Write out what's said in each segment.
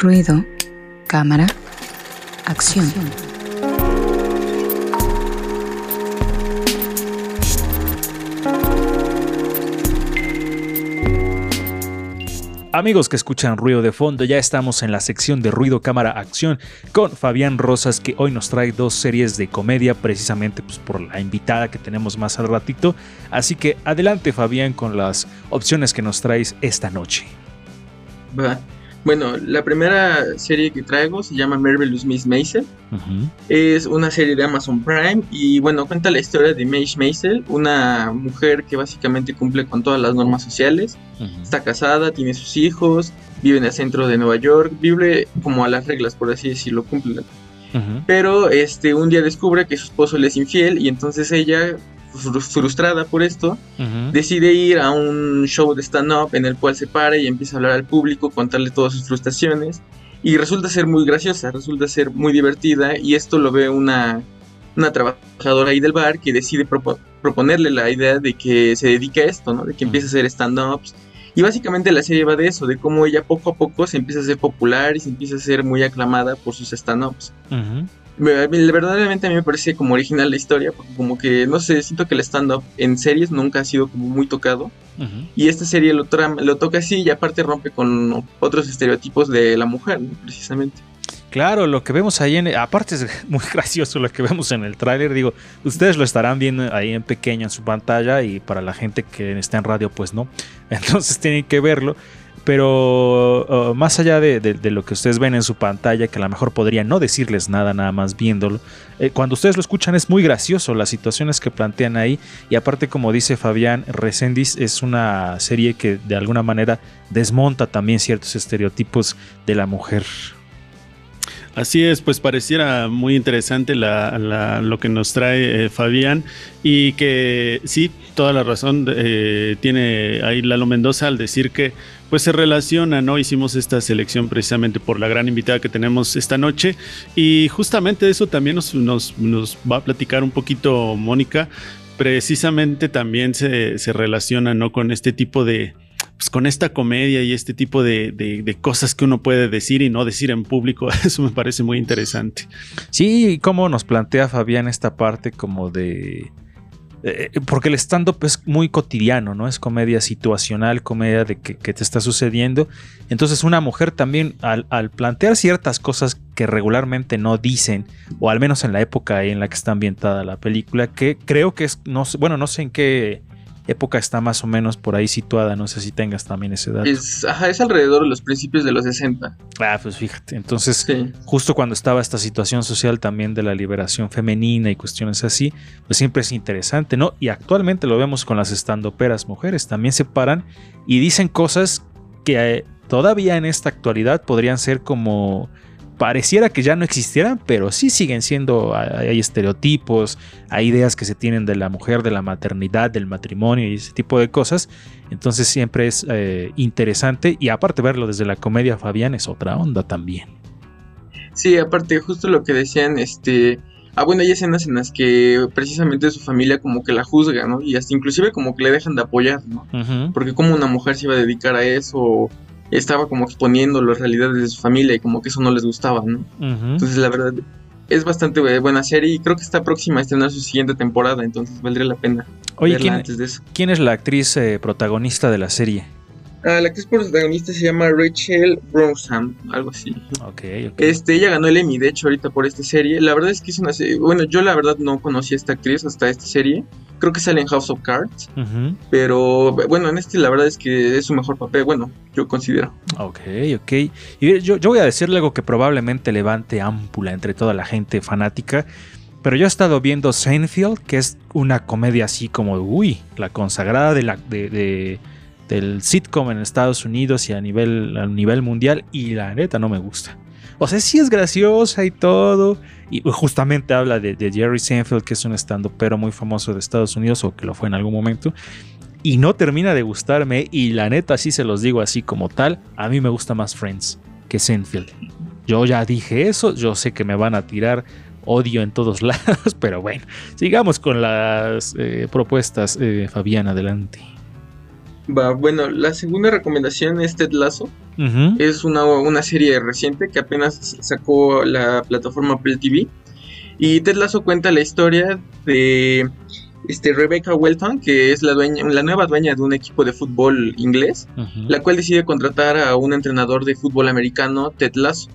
Ruido, cámara, acción. Amigos que escuchan ruido de fondo, ya estamos en la sección de ruido cámara acción con Fabián Rosas que hoy nos trae dos series de comedia precisamente pues, por la invitada que tenemos más al ratito. Así que adelante Fabián con las opciones que nos traes esta noche. Bueno, la primera serie que traigo se llama Marvelous Miss Maisel. Es una serie de Amazon Prime y bueno, cuenta la historia de Mage Maisel, una mujer que básicamente cumple con todas las normas sociales. Está casada, tiene sus hijos, vive en el centro de Nueva York, vive como a las reglas, por así decirlo, cumple. Pero este un día descubre que su esposo le es infiel y entonces ella frustrada por esto, decide ir a un show de stand-up en el cual se para y empieza a hablar al público, contarle todas sus frustraciones. Y resulta ser muy graciosa, resulta ser muy divertida. Y esto lo ve una, una trabajadora ahí del bar que decide proponerle la idea de que se dedique a esto, ¿no? De que empiece a hacer stand-ups. Y básicamente la serie va de eso, de cómo ella poco a poco se empieza a ser popular y se empieza a ser muy aclamada por sus stand-ups verdaderamente a mí me parece como original la historia, porque como que, no sé, siento que el stand-up en series nunca ha sido como muy tocado. Y esta serie lo, lo toca así y aparte rompe con otros estereotipos de la mujer, precisamente. Claro, lo que vemos ahí, en, aparte es muy gracioso lo que vemos en el tráiler, digo, ustedes lo estarán viendo ahí en pequeño en su pantalla y para la gente que está en radio pues no, entonces tienen que verlo pero uh, más allá de, lo que ustedes ven en su pantalla, que a lo mejor podría no decirles nada nada más viéndolo, eh, cuando ustedes lo escuchan es muy gracioso las situaciones que plantean ahí y aparte como dice Fabián Resendiz es una serie que de alguna manera desmonta también ciertos estereotipos de la mujer. Así es, pues pareciera muy interesante lo que nos trae eh, Fabián y que sí, toda la razón eh, tiene ahí Lalo Mendoza al decir que pues se relaciona, ¿no? Hicimos esta selección precisamente por la gran invitada que tenemos esta noche y justamente eso también nos, nos, va a platicar un poquito Mónica, precisamente también se, se relaciona, ¿no? Con este tipo de, pues con esta comedia y este tipo de, de, cosas que uno puede decir y no decir en público, eso me parece muy interesante. Sí, cómo nos plantea Fabián esta parte como de eh, porque el stand-up es muy cotidiano, ¿no? Es comedia situacional, comedia de que, te está sucediendo. Entonces una mujer también al, plantear ciertas cosas que regularmente no dicen, o al menos en la época en la que está ambientada la película, que creo que es, no bueno, no sé en qué época está más o menos por ahí situada? No sé si tengas también ese dato. Es, ajá, es alrededor de los principios de los 60. Ah, pues fíjate. Entonces, justo cuando estaba esta situación social también de la liberación femenina y cuestiones así, pues siempre es interesante, ¿no? Y actualmente lo vemos con las estandoperas mujeres. También se paran y dicen cosas que eh, todavía en esta actualidad podrían ser como pareciera que ya no existieran, pero sí siguen siendo, hay estereotipos, hay ideas que se tienen de la mujer, de la maternidad, del matrimonio y ese tipo de cosas. Entonces siempre es eh, interesante y aparte verlo desde la comedia Fabián es otra onda también. Sí, aparte justo lo que decían, este... Ah, bueno, hay escenas en las que precisamente su familia como que la juzga, ¿no? Y hasta inclusive como que le dejan de apoyar, ¿no? Porque como una mujer se iba a dedicar a eso estaba como exponiendo las realidades de su familia y como que eso no les gustaba, ¿no? Entonces la verdad es bastante buena serie y creo que está próxima a estrenar su siguiente temporada, entonces valdría la pena Oye, ¿quién, antes de eso. ¿quién es la actriz eh, protagonista de la serie? Ah, la actriz protagonista se llama Rachel Brosnahan, algo así. Ok, ok. Este, ella ganó el Emmy, de hecho, ahorita por esta serie. La verdad es que es una serie. Bueno, yo la verdad no conocí a esta actriz hasta esta serie. Creo que sale en House of Cards. Pero bueno, en este la verdad es que es su mejor papel. Bueno, yo considero. Ok, ok. Y yo, yo voy a decirle algo que probablemente levante ámpula entre toda la gente fanática. Pero yo he estado viendo Seinfeld, que es una comedia así como, uy, la consagrada de la. de del sitcom en Estados Unidos y a nivel, a nivel mundial y la neta no me gusta. O sea, sí es graciosa y todo. Y justamente habla de, Jerry Seinfeld, que es un estando pero muy famoso de Estados Unidos o que lo fue en algún momento. Y no termina de gustarme. Y la neta, sí se los digo así como tal. A mí me gusta más Friends que Seinfeld. Yo ya dije eso. Yo sé que me van a tirar odio en todos lados. Pero bueno, sigamos con las eh, propuestas. Eh, Fabián, adelante. Va, bueno, la segunda recomendación es Ted Lasso. Es una, una, serie reciente que apenas sacó la plataforma Apple TV. Y Ted Lasso cuenta la historia de este, Rebecca Welton, que es la, dueña, la nueva dueña de un equipo de fútbol inglés, la cual decide contratar a un entrenador de fútbol americano, Ted Lasso.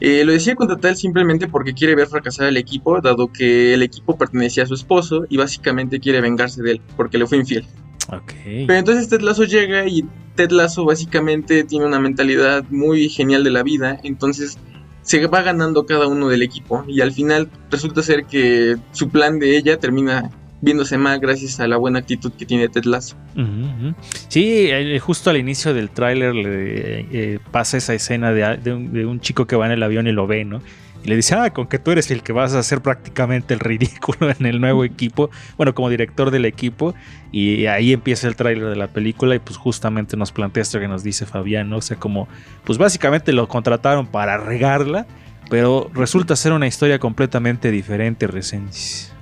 Eh, lo decide contratar simplemente porque quiere ver fracasar al equipo, dado que el equipo pertenecía a su esposo y básicamente quiere vengarse de él, porque le fue infiel. Pero entonces Ted Lasso llega y Ted Lasso básicamente tiene una mentalidad muy genial de la vida, entonces se va ganando cada uno del equipo y al final resulta ser que su plan de ella termina viéndose más gracias a la buena actitud que tiene Ted Lasso. Sí, justo al inicio del tráiler le eh, pasa esa escena de, un, chico que va en el avión y lo ve, ¿no? Y le dice, ah, con que tú eres el que vas a hacer prácticamente el ridículo en el nuevo equipo, bueno, como director del equipo, y ahí empieza el tráiler de la película y pues justamente nos plantea esto que nos dice Fabián, ¿no? O sea, como, pues básicamente lo contrataron para regarla, pero resulta ser una historia completamente diferente, Resendiz.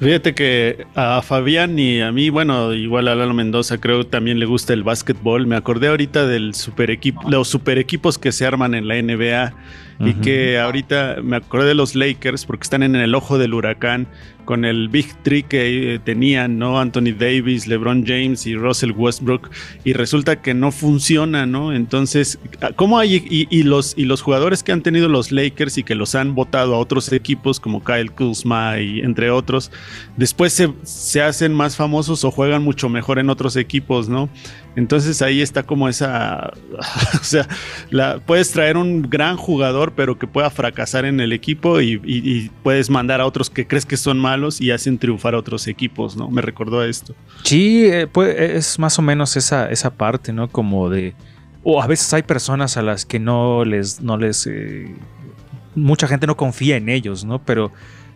Fíjate que a Fabián y a mí, bueno, igual a Lalo Mendoza, creo también le gusta el básquetbol. Me acordé ahorita del super equipo, los super equipos que se arman en la NBA y que ahorita me acordé de los Lakers porque están en el ojo del huracán con el Big Three que eh, tenían, ¿no? Anthony Davis, LeBron James y Russell Westbrook, y resulta que no funciona, ¿no? Entonces, ¿cómo hay? Y, los, y los jugadores que han tenido los Lakers y que los han votado a otros equipos como Kyle Kuzma y entre otros, después se, se hacen más famosos o juegan mucho mejor en otros equipos, ¿no? Entonces ahí está como esa, o sea, la, puedes traer un gran jugador pero que pueda fracasar en el equipo y, puedes mandar a otros que crees que son más y hacen triunfar a otros equipos, ¿no? Me recordó a esto. Sí, eh, pues, es más o menos esa, esa parte, ¿no? Como de... O a veces hay personas a las que no les... No les eh, mucha gente no confía en ellos, ¿no? Pero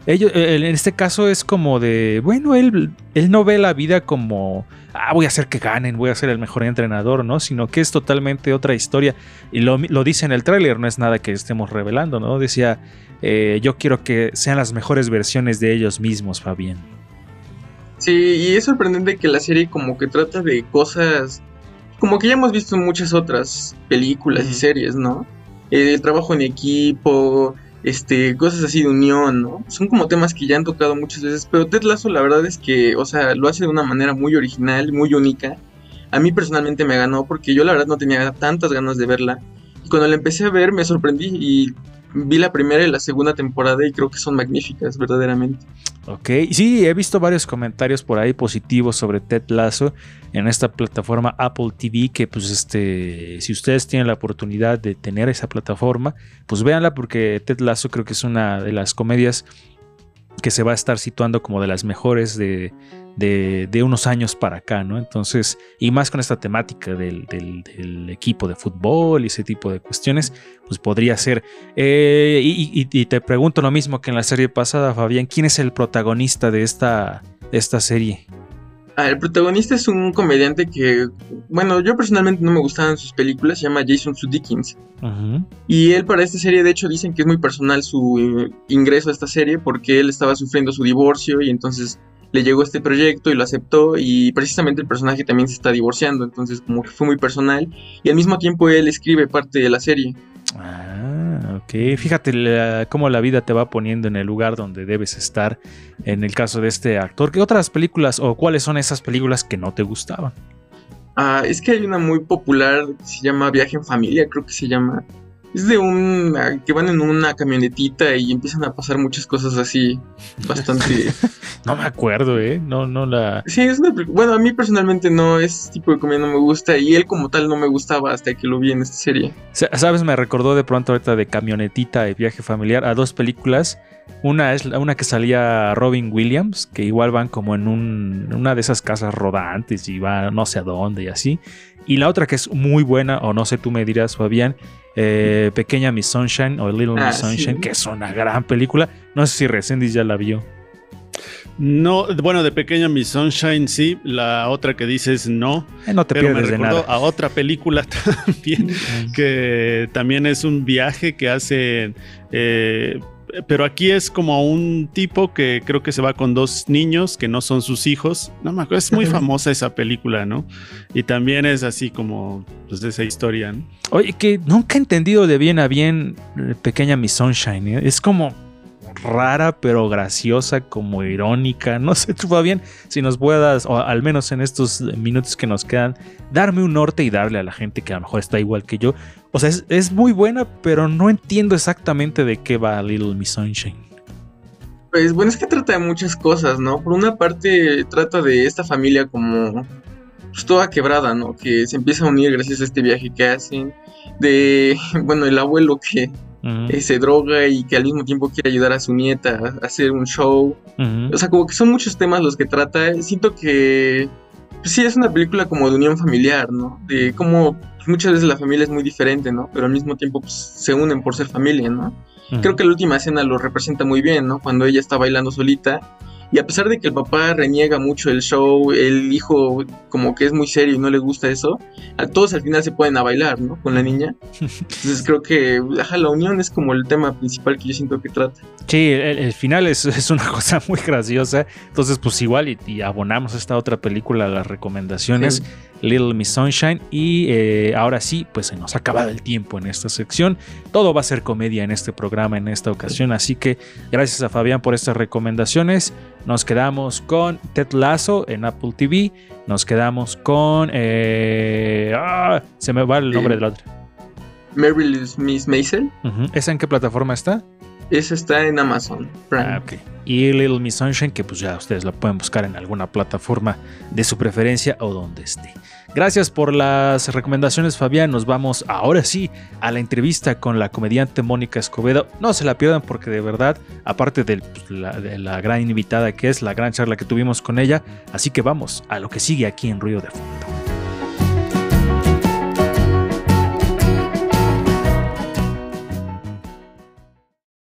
ellos, en este caso es como de, bueno, él, él no ve la vida como, ah, voy a hacer que ganen, voy a ser el mejor entrenador, ¿no? Sino que es totalmente otra historia. Y lo, lo dice en el tráiler, no es nada que estemos revelando, ¿no? Decía, eh, yo quiero que sean las mejores versiones de ellos mismos, Fabián. Sí, y es sorprendente que la serie como que trata de cosas como que ya hemos visto en muchas otras películas y series, ¿no? Eh, el trabajo en equipo, este, cosas así de unión, ¿no? Son como temas que ya han tocado muchas veces, pero Ted Lasso la verdad es que, o sea, lo hace de una manera muy original, muy única. A mí personalmente me ganó porque yo la verdad no tenía tantas ganas de verla. Y cuando la empecé a ver me sorprendí y vi la primera y la segunda temporada y creo que son magníficas, verdaderamente. Ok, sí, he visto varios comentarios por ahí positivos sobre Ted Lasso en esta plataforma Apple TV, que pues este, si ustedes tienen la oportunidad de tener esa plataforma, pues véanla porque Ted Lasso creo que es una de las comedias que se va a estar situando como de las mejores de, de, unos años para acá, ¿no? Entonces, y más con esta temática del, equipo de fútbol y ese tipo de cuestiones, pues podría ser. Eh, y, te pregunto lo mismo que en la serie pasada, Fabián, ¿quién es el protagonista de esta, esta serie? Ah, el protagonista es un comediante que, bueno, yo personalmente no me gustaban sus películas, se llama Jason Sudeikis. Y él para esta serie, de hecho, dicen que es muy personal su eh, ingreso a esta serie porque él estaba sufriendo su divorcio y entonces le llegó este proyecto y lo aceptó y precisamente el personaje también se está divorciando, entonces como que fue muy personal y al mismo tiempo él escribe parte de la serie. Ah, ok. Fíjate cómo la vida te va poniendo en el lugar donde debes estar en el caso de este actor. ¿Qué otras películas o cuáles son esas películas que no te gustaban? Ah, es que hay una muy popular que se llama Viaje en Familia, creo que se llama. Es de un. Ah, que van en una camionetita y empiezan a pasar muchas cosas así. Bastante. no me acuerdo, ¿eh? No, no la. Sí, es una. Bueno, a mí personalmente no. Ese tipo de comida no me gusta. Y él como tal no me gustaba hasta que lo vi en esta serie. ¿Sabes? Me recordó de pronto ahorita de camionetita y viaje familiar a dos películas. Una es una que salía Robin Williams, que igual van como en un, una de esas casas rodantes y va no sé a dónde y así. Y la otra que es muy buena, o no sé, tú me dirás, Fabián, eh, Pequeña Miss Sunshine o Little Miss ah, Sunshine, que es una gran película. No sé si Resendiz ya la vio. No, bueno, de Pequeña Miss Sunshine sí, la otra que dices no. Eh, no te pero me de nada. a otra película también, que también es un viaje que hace eh, pero aquí es como un tipo que creo que se va con dos niños que no son sus hijos. No me acuerdo, es muy famosa esa película, ¿no? Y también es así como pues, de esa historia, ¿no? Oye, que nunca he entendido de bien a bien eh, Pequeña Miss Sunshine. ¿eh? Es como rara, pero graciosa, como irónica. No sé, tú, bien si nos puedas, o al menos en estos minutos que nos quedan, darme un norte y darle a la gente que a lo mejor está igual que yo. O sea, es, muy buena, pero no entiendo exactamente de qué va Little Miss Sunshine. Pues bueno, es que trata de muchas cosas, ¿no? Por una parte, trata de esta familia como pues, toda quebrada, ¿no? Que se empieza a unir gracias a este viaje que hacen. De, bueno, el abuelo que se droga y que al mismo tiempo quiere ayudar a su nieta a hacer un show. O sea, como que son muchos temas los que trata. Siento que pues sí es una película como de unión familiar, ¿no? De cómo muchas veces la familia es muy diferente, ¿no? Pero al mismo tiempo pues, se unen por ser familia, ¿no? Creo que la última escena lo representa muy bien, ¿no? Cuando ella está bailando solita y a pesar de que el papá reniega mucho el show, el hijo como que es muy serio y no le gusta eso, a todos al final se pueden a bailar, ¿no? Con la niña. Entonces creo que la unión es como el tema principal que yo siento que trata. Sí, el, final es, es, una cosa muy graciosa. Entonces, pues igual y, abonamos esta otra película a las recomendaciones, Little Miss Sunshine. Y eh, ahora sí, pues se nos ha acabado el tiempo en esta sección. Todo va a ser comedia en este programa en esta ocasión. Así que gracias a Fabián por estas recomendaciones. Nos quedamos con Ted Lasso en Apple TV. Nos quedamos con. Eh, ah, se me va el nombre del otro. Mary Miss Maisel. ¿Esa en qué plataforma está? Esa está en Amazon Ah, Y Little Miss Sunshine, que pues ya ustedes la pueden buscar en alguna plataforma de su preferencia o donde esté. Gracias por las recomendaciones, Fabián. Nos vamos ahora sí a la entrevista con la comediante Mónica Escobedo. No se la pierdan porque de verdad, aparte de la, de la gran invitada que es, la gran charla que tuvimos con ella, así que vamos a lo que sigue aquí en Río de Fondo.